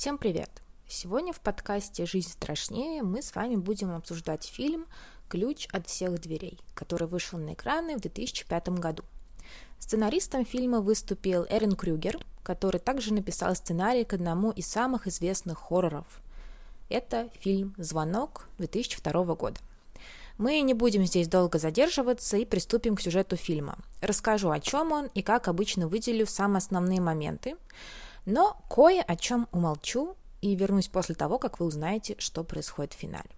Всем привет! Сегодня в подкасте «Жизнь страшнее» мы с вами будем обсуждать фильм «Ключ от всех дверей», который вышел на экраны в 2005 году. Сценаристом фильма выступил Эрин Крюгер, который также написал сценарий к одному из самых известных хорроров. Это фильм «Звонок» 2002 года. Мы не будем здесь долго задерживаться и приступим к сюжету фильма. Расскажу, о чем он и, как обычно, выделю самые основные моменты, но кое о чем умолчу и вернусь после того, как вы узнаете, что происходит в финале.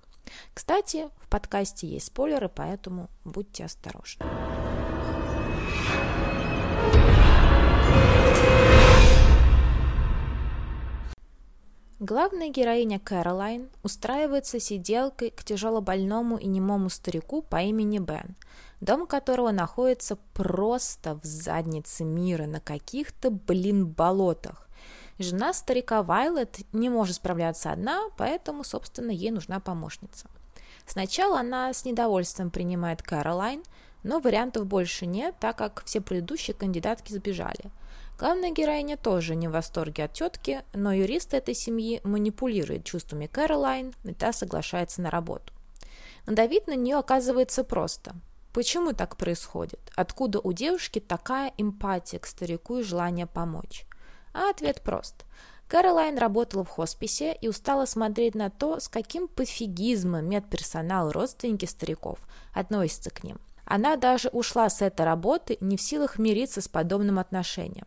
Кстати, в подкасте есть спойлеры, поэтому будьте осторожны. Главная героиня Кэролайн устраивается сиделкой к тяжелобольному и немому старику по имени Бен, дом которого находится просто в заднице мира на каких-то, блин, болотах. Жена старика Вайлет не может справляться одна, поэтому, собственно, ей нужна помощница. Сначала она с недовольством принимает Кэролайн, но вариантов больше нет, так как все предыдущие кандидатки сбежали – Главная героиня тоже не в восторге от тетки, но юрист этой семьи манипулирует чувствами Кэролайн, и та соглашается на работу. Надавить на нее оказывается просто. Почему так происходит? Откуда у девушки такая эмпатия к старику и желание помочь? А ответ прост. Кэролайн работала в хосписе и устала смотреть на то, с каким пофигизмом медперсонал родственники стариков относятся к ним. Она даже ушла с этой работы, не в силах мириться с подобным отношением.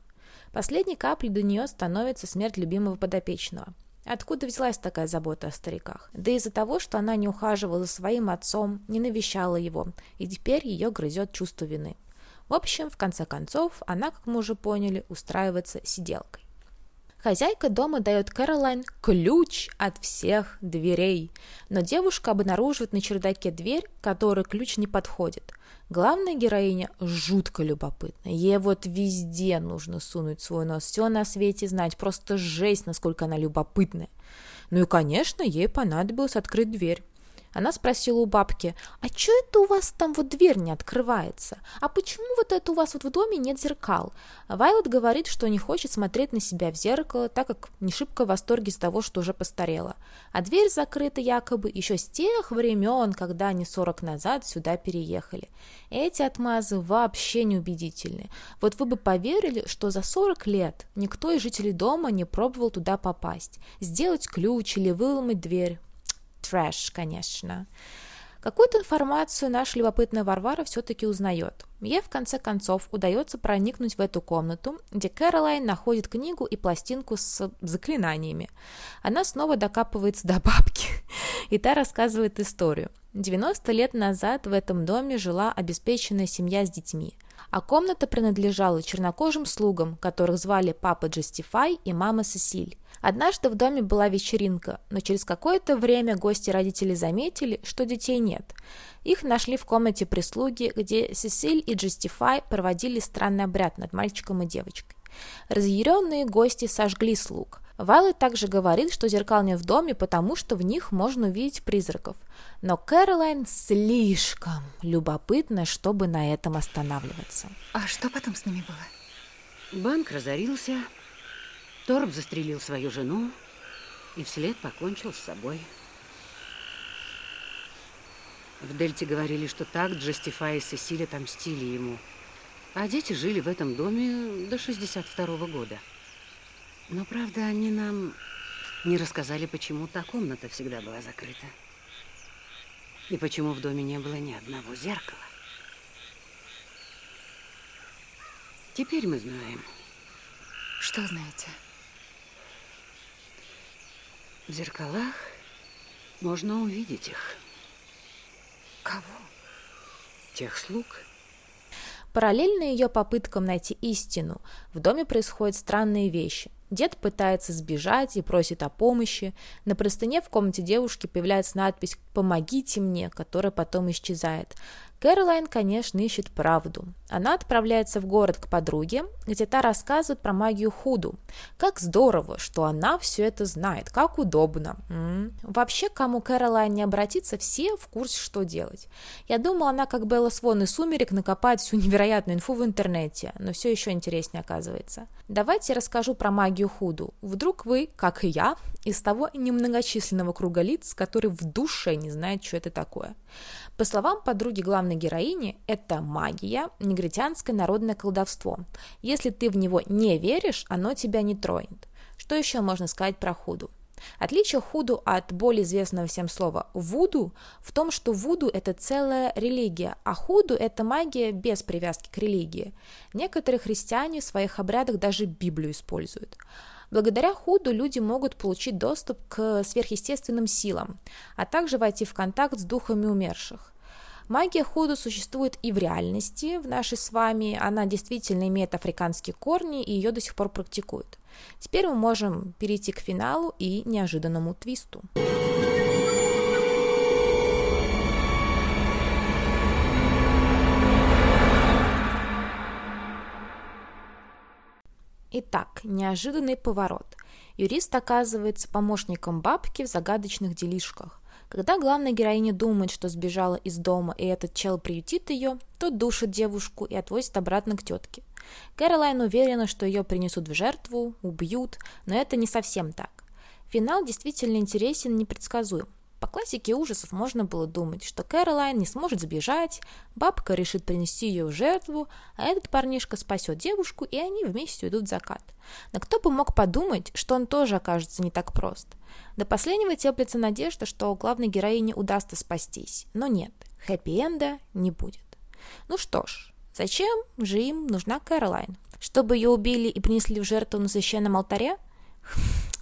Последней каплей до нее становится смерть любимого подопечного. Откуда взялась такая забота о стариках? Да из-за того, что она не ухаживала за своим отцом, не навещала его, и теперь ее грызет чувство вины. В общем, в конце концов, она, как мы уже поняли, устраивается сиделкой. Хозяйка дома дает Кэролайн ключ от всех дверей, но девушка обнаруживает на чердаке дверь, которой ключ не подходит. Главная героиня жутко любопытна. Ей вот везде нужно сунуть свой нос, все на свете знать, просто жесть, насколько она любопытная. Ну и, конечно, ей понадобилось открыть дверь. Она спросила у бабки, а что это у вас там вот дверь не открывается? А почему вот это у вас вот в доме нет зеркал? Вайлот говорит, что не хочет смотреть на себя в зеркало, так как не шибко в восторге с того, что уже постарела. А дверь закрыта якобы еще с тех времен, когда они 40 назад сюда переехали. Эти отмазы вообще неубедительны. Вот вы бы поверили, что за 40 лет никто из жителей дома не пробовал туда попасть, сделать ключ или выломать дверь трэш, конечно. Какую-то информацию наша любопытная Варвара все-таки узнает. Ей, в конце концов, удается проникнуть в эту комнату, где Кэролайн находит книгу и пластинку с заклинаниями. Она снова докапывается до бабки, и та рассказывает историю. 90 лет назад в этом доме жила обеспеченная семья с детьми а комната принадлежала чернокожим слугам, которых звали папа Джастифай и мама Сесиль. Однажды в доме была вечеринка, но через какое-то время гости родители заметили, что детей нет. Их нашли в комнате прислуги, где Сесиль и Джастифай проводили странный обряд над мальчиком и девочкой. Разъяренные гости сожгли слуг. Вайлы также говорит, что зеркал нет в доме, потому что в них можно увидеть призраков. Но Кэролайн слишком любопытна, чтобы на этом останавливаться. А что потом с ними было? Банк разорился, Торп застрелил свою жену и вслед покончил с собой. В Дельте говорили, что так Джастифай и Сесиль отомстили ему. А дети жили в этом доме до 62 -го года. Но, правда, они нам не рассказали, почему та комната всегда была закрыта. И почему в доме не было ни одного зеркала. Теперь мы знаем. Что знаете? В зеркалах можно увидеть их. Кого? Тех слуг, Параллельно ее попыткам найти истину, в доме происходят странные вещи. Дед пытается сбежать и просит о помощи. На простыне в комнате девушки появляется надпись «Помогите мне», которая потом исчезает. Кэролайн, конечно, ищет правду. Она отправляется в город к подруге, где та рассказывает про магию Худу. Как здорово, что она все это знает, как удобно. М-м. Вообще, кому Кэролайн не обратится, все в курсе, что делать. Я думала, она как Белла Свон и Сумерек накопает всю невероятную инфу в интернете, но все еще интереснее оказывается. Давайте я расскажу про магию Худу. Вдруг вы, как и я, из того немногочисленного круга лиц, который в душе не знает, что это такое. По словам подруги главной героини, это магия, негритянское народное колдовство. Если ты в него не веришь, оно тебя не тронет. Что еще можно сказать про худу? Отличие худу от более известного всем слова вуду в том, что вуду – это целая религия, а худу – это магия без привязки к религии. Некоторые христиане в своих обрядах даже Библию используют. Благодаря худу люди могут получить доступ к сверхъестественным силам, а также войти в контакт с духами умерших. Магия худу существует и в реальности, в нашей с вами, она действительно имеет африканские корни и ее до сих пор практикуют. Теперь мы можем перейти к финалу и неожиданному твисту. Итак, неожиданный поворот. Юрист оказывается помощником бабки в загадочных делишках. Когда главная героиня думает, что сбежала из дома и этот чел приютит ее, тот душит девушку и отвозит обратно к тетке. Кэролайн уверена, что ее принесут в жертву, убьют, но это не совсем так. Финал действительно интересен и непредсказуем. По классике ужасов можно было думать, что Кэролайн не сможет сбежать, бабка решит принести ее в жертву, а этот парнишка спасет девушку, и они вместе уйдут в закат. Но кто бы мог подумать, что он тоже окажется не так прост. До последнего теплится надежда, что главной героине удастся спастись, но нет, хэппи-энда не будет. Ну что ж, зачем же им нужна Кэролайн? Чтобы ее убили и принесли в жертву на священном алтаре?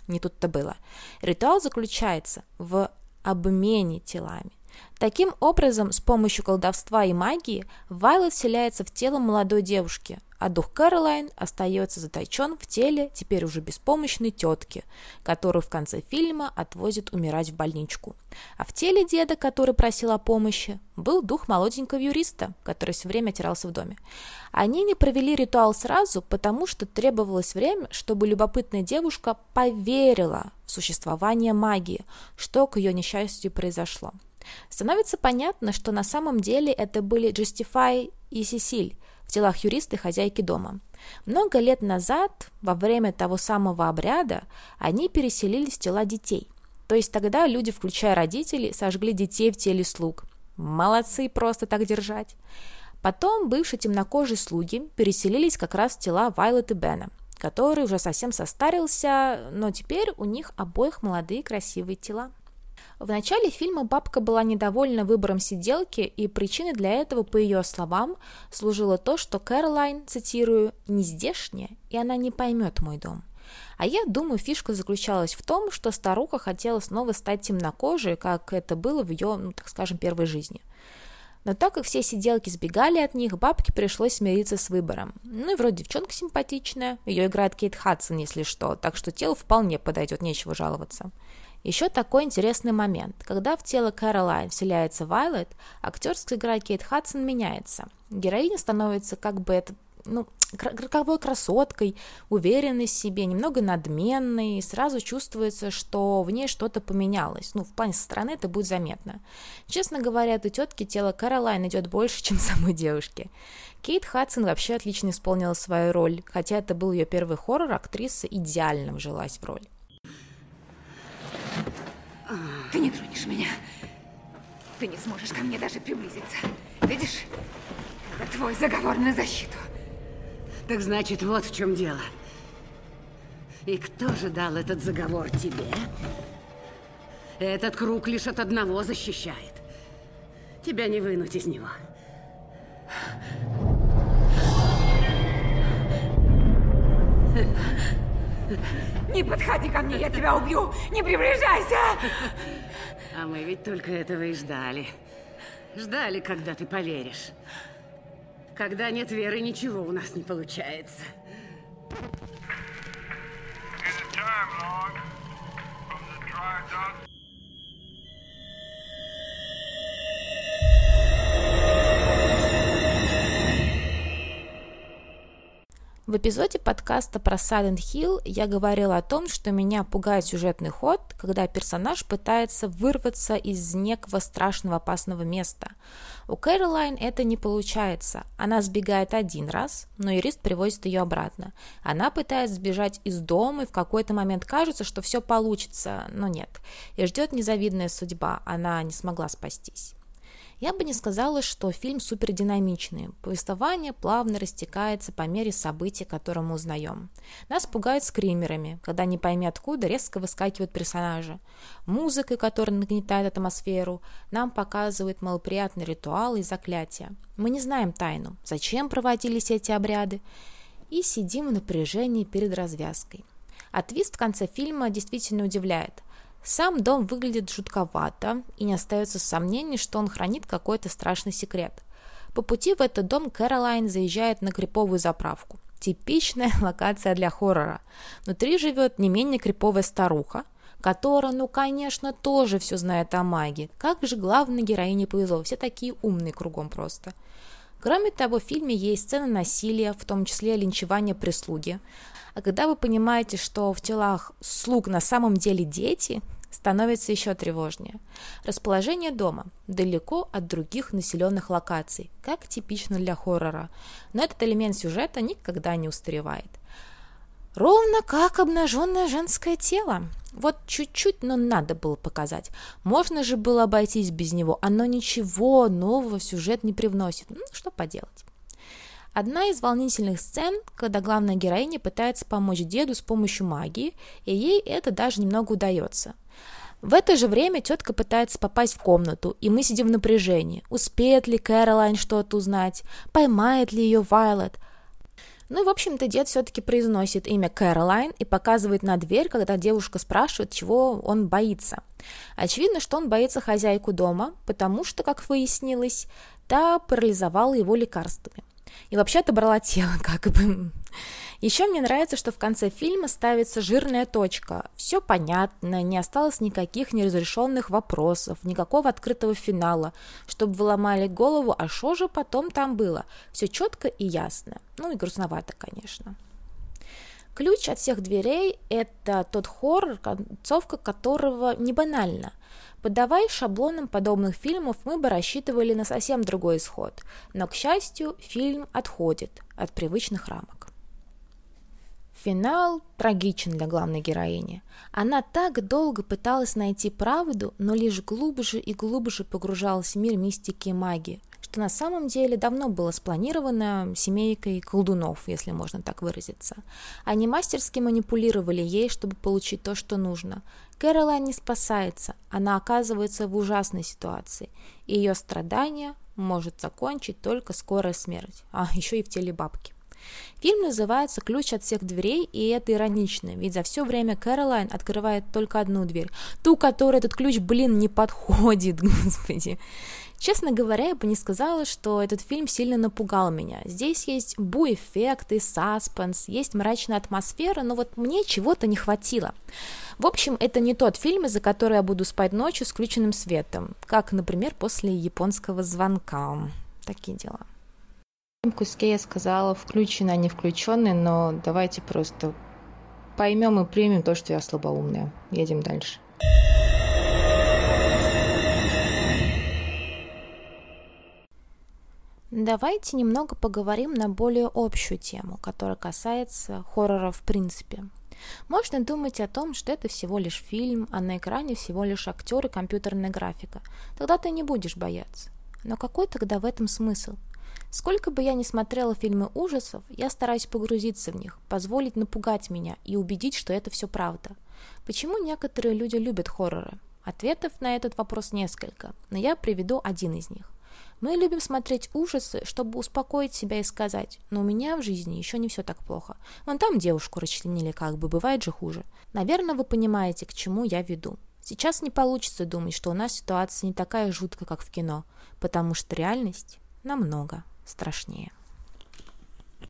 Не тут-то было. Ритуал заключается в обмене телами. Таким образом, с помощью колдовства и магии Вайлот вселяется в тело молодой девушки, а дух Кэролайн остается заточен в теле теперь уже беспомощной тетки, которую в конце фильма отвозят умирать в больничку. А в теле деда, который просил о помощи, был дух молоденького юриста, который все время тирался в доме. Они не провели ритуал сразу, потому что требовалось время, чтобы любопытная девушка поверила в существование магии, что к ее несчастью произошло. Становится понятно, что на самом деле это были Justify и Сесиль в телах юриста и хозяйки дома. Много лет назад, во время того самого обряда, они переселились в тела детей. То есть тогда люди, включая родителей, сожгли детей в теле слуг. Молодцы просто так держать. Потом бывшие темнокожие слуги переселились как раз в тела Вайлот и Бена, который уже совсем состарился, но теперь у них обоих молодые красивые тела. В начале фильма бабка была недовольна выбором сиделки, и причиной для этого, по ее словам, служило то, что Кэролайн, цитирую, «не здешняя, и она не поймет мой дом». А я думаю, фишка заключалась в том, что старуха хотела снова стать темнокожей, как это было в ее, ну, так скажем, первой жизни. Но так как все сиделки сбегали от них, бабке пришлось смириться с выбором. Ну и вроде девчонка симпатичная, ее играет Кейт Хадсон, если что, так что тело вполне подойдет, нечего жаловаться. Еще такой интересный момент. Когда в тело Кэролайн вселяется Вайлет, актерская игра Кейт Хадсон меняется. Героиня становится как бы это ну, роковой красоткой, уверенной в себе, немного надменной, и сразу чувствуется, что в ней что-то поменялось. Ну, в плане со стороны это будет заметно. Честно говоря, этой тетке тело Каролайн идет больше, чем самой девушке. Кейт Хадсон вообще отлично исполнила свою роль, хотя это был ее первый хоррор, актриса идеально вжилась в роль. Ты не тронешь меня. Ты не сможешь ко мне даже приблизиться. Видишь? Это твой заговор на защиту. Так значит, вот в чем дело. И кто же дал этот заговор тебе? Этот круг лишь от одного защищает. Тебя не вынуть из него. Не подходи ко мне, я тебя убью! Не приближайся! А мы ведь только этого и ждали. Ждали, когда ты поверишь. Когда нет веры, ничего у нас не получается. В эпизоде подкаста про Silent Hill я говорила о том, что меня пугает сюжетный ход, когда персонаж пытается вырваться из некого страшного опасного места. У Кэролайн это не получается. Она сбегает один раз, но юрист привозит ее обратно. Она пытается сбежать из дома, и в какой-то момент кажется, что все получится, но нет. И ждет незавидная судьба, она не смогла спастись. Я бы не сказала, что фильм супердинамичный. Повествование плавно растекается по мере событий, которые мы узнаем. Нас пугают скримерами, когда не пойми откуда резко выскакивают персонажи. Музыкой, которая нагнетает атмосферу, нам показывают малоприятные ритуалы и заклятия. Мы не знаем тайну, зачем проводились эти обряды, и сидим в напряжении перед развязкой. А твист в конце фильма действительно удивляет – сам дом выглядит жутковато, и не остается сомнений, что он хранит какой-то страшный секрет. По пути в этот дом Кэролайн заезжает на криповую заправку. Типичная локация для хоррора. Внутри живет не менее криповая старуха, которая, ну, конечно, тоже все знает о магии. Как же главной героине повезло, все такие умные кругом просто. Кроме того, в фильме есть сцены насилия, в том числе линчевания прислуги. А когда вы понимаете, что в телах слуг на самом деле дети, становится еще тревожнее. Расположение дома далеко от других населенных локаций, как типично для хоррора, но этот элемент сюжета никогда не устаревает. Ровно как обнаженное женское тело. Вот чуть-чуть, но надо было показать. Можно же было обойтись без него. Оно ничего нового в сюжет не привносит. Ну, что поделать. Одна из волнительных сцен, когда главная героиня пытается помочь деду с помощью магии, и ей это даже немного удается. В это же время тетка пытается попасть в комнату, и мы сидим в напряжении. Успеет ли Кэролайн что-то узнать? Поймает ли ее Вайлет? Ну и, в общем-то, дед все-таки произносит имя Кэролайн и показывает на дверь, когда девушка спрашивает, чего он боится. Очевидно, что он боится хозяйку дома, потому что, как выяснилось, та парализовала его лекарствами. И вообще отобрала тело, как бы. Еще мне нравится, что в конце фильма ставится жирная точка. Все понятно, не осталось никаких неразрешенных вопросов, никакого открытого финала, чтобы вы ломали голову, а что же потом там было. Все четко и ясно. Ну и грустновато, конечно. Ключ от всех дверей – это тот хоррор, концовка которого не банальна. Подавая шаблоном подобных фильмов, мы бы рассчитывали на совсем другой исход, но, к счастью, фильм отходит от привычных рамок. Финал трагичен для главной героини. Она так долго пыталась найти правду, но лишь глубже и глубже погружалась в мир мистики и магии, что на самом деле давно было спланировано семейкой колдунов, если можно так выразиться. Они мастерски манипулировали ей, чтобы получить то, что нужно. Кэролайн не спасается, она оказывается в ужасной ситуации, и ее страдания может закончить только скорая смерть, а еще и в теле бабки. Фильм называется «Ключ от всех дверей», и это иронично, ведь за все время Кэролайн открывает только одну дверь, ту, которой этот ключ, блин, не подходит, господи. Честно говоря, я бы не сказала, что этот фильм сильно напугал меня. Здесь есть бу-эффекты, саспенс, есть мрачная атмосфера, но вот мне чего-то не хватило. В общем, это не тот фильм, из-за которого я буду спать ночью с включенным светом, как, например, после японского звонка. Такие дела. Куске я сказала включенный, а не включенный, но давайте просто поймем и примем то, что я слабоумная. Едем дальше. Давайте немного поговорим на более общую тему, которая касается хоррора в принципе. Можно думать о том, что это всего лишь фильм, а на экране всего лишь актер и компьютерная графика. Тогда ты не будешь бояться. Но какой тогда в этом смысл? Сколько бы я ни смотрела фильмы ужасов, я стараюсь погрузиться в них, позволить напугать меня и убедить, что это все правда. Почему некоторые люди любят хорроры? Ответов на этот вопрос несколько, но я приведу один из них. Мы любим смотреть ужасы, чтобы успокоить себя и сказать, но у меня в жизни еще не все так плохо. Вон там девушку расчленили, как бы, бывает же хуже. Наверное, вы понимаете, к чему я веду. Сейчас не получится думать, что у нас ситуация не такая жуткая, как в кино, потому что реальность намного страшнее.